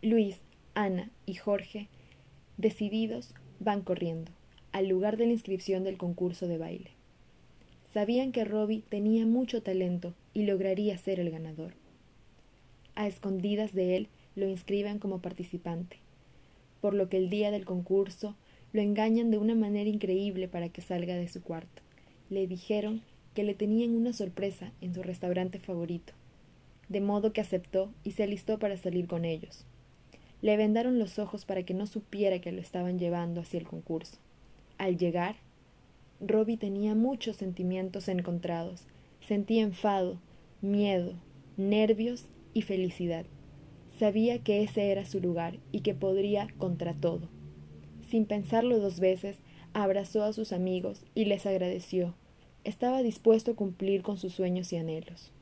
Luis, Ana y Jorge, decididos, van corriendo al lugar de la inscripción del concurso de baile. Sabían que Robbie tenía mucho talento y lograría ser el ganador. A escondidas de él lo inscriben como participante, por lo que el día del concurso lo engañan de una manera increíble para que salga de su cuarto. Le dijeron que le tenían una sorpresa en su restaurante favorito, de modo que aceptó y se alistó para salir con ellos. Le vendaron los ojos para que no supiera que lo estaban llevando hacia el concurso. Al llegar, Robbie tenía muchos sentimientos encontrados. Sentía enfado, miedo, nervios y felicidad. Sabía que ese era su lugar y que podría contra todo. Sin pensarlo dos veces, abrazó a sus amigos y les agradeció. Estaba dispuesto a cumplir con sus sueños y anhelos.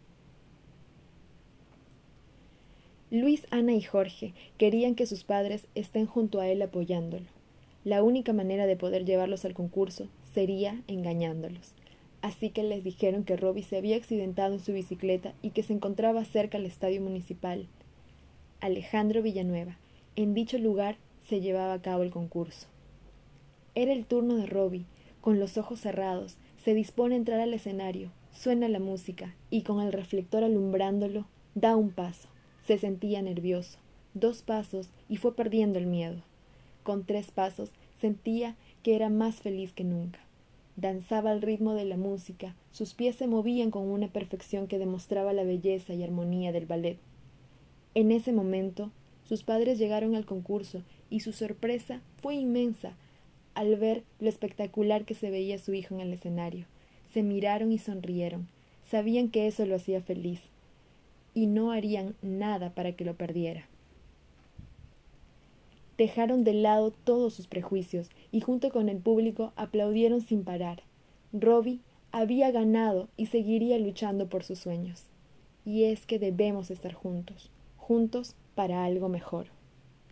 Luis, Ana y Jorge querían que sus padres estén junto a él apoyándolo. La única manera de poder llevarlos al concurso sería engañándolos. Así que les dijeron que Robbie se había accidentado en su bicicleta y que se encontraba cerca al estadio municipal. Alejandro Villanueva. En dicho lugar se llevaba a cabo el concurso. Era el turno de Robbie. Con los ojos cerrados, se dispone a entrar al escenario, suena la música y con el reflector alumbrándolo, da un paso. Se sentía nervioso. Dos pasos y fue perdiendo el miedo. Con tres pasos sentía que era más feliz que nunca. Danzaba al ritmo de la música, sus pies se movían con una perfección que demostraba la belleza y armonía del ballet. En ese momento, sus padres llegaron al concurso y su sorpresa fue inmensa al ver lo espectacular que se veía su hijo en el escenario. Se miraron y sonrieron. Sabían que eso lo hacía feliz y no harían nada para que lo perdiera. Dejaron de lado todos sus prejuicios y junto con el público aplaudieron sin parar. Robbie había ganado y seguiría luchando por sus sueños. Y es que debemos estar juntos, juntos para algo mejor.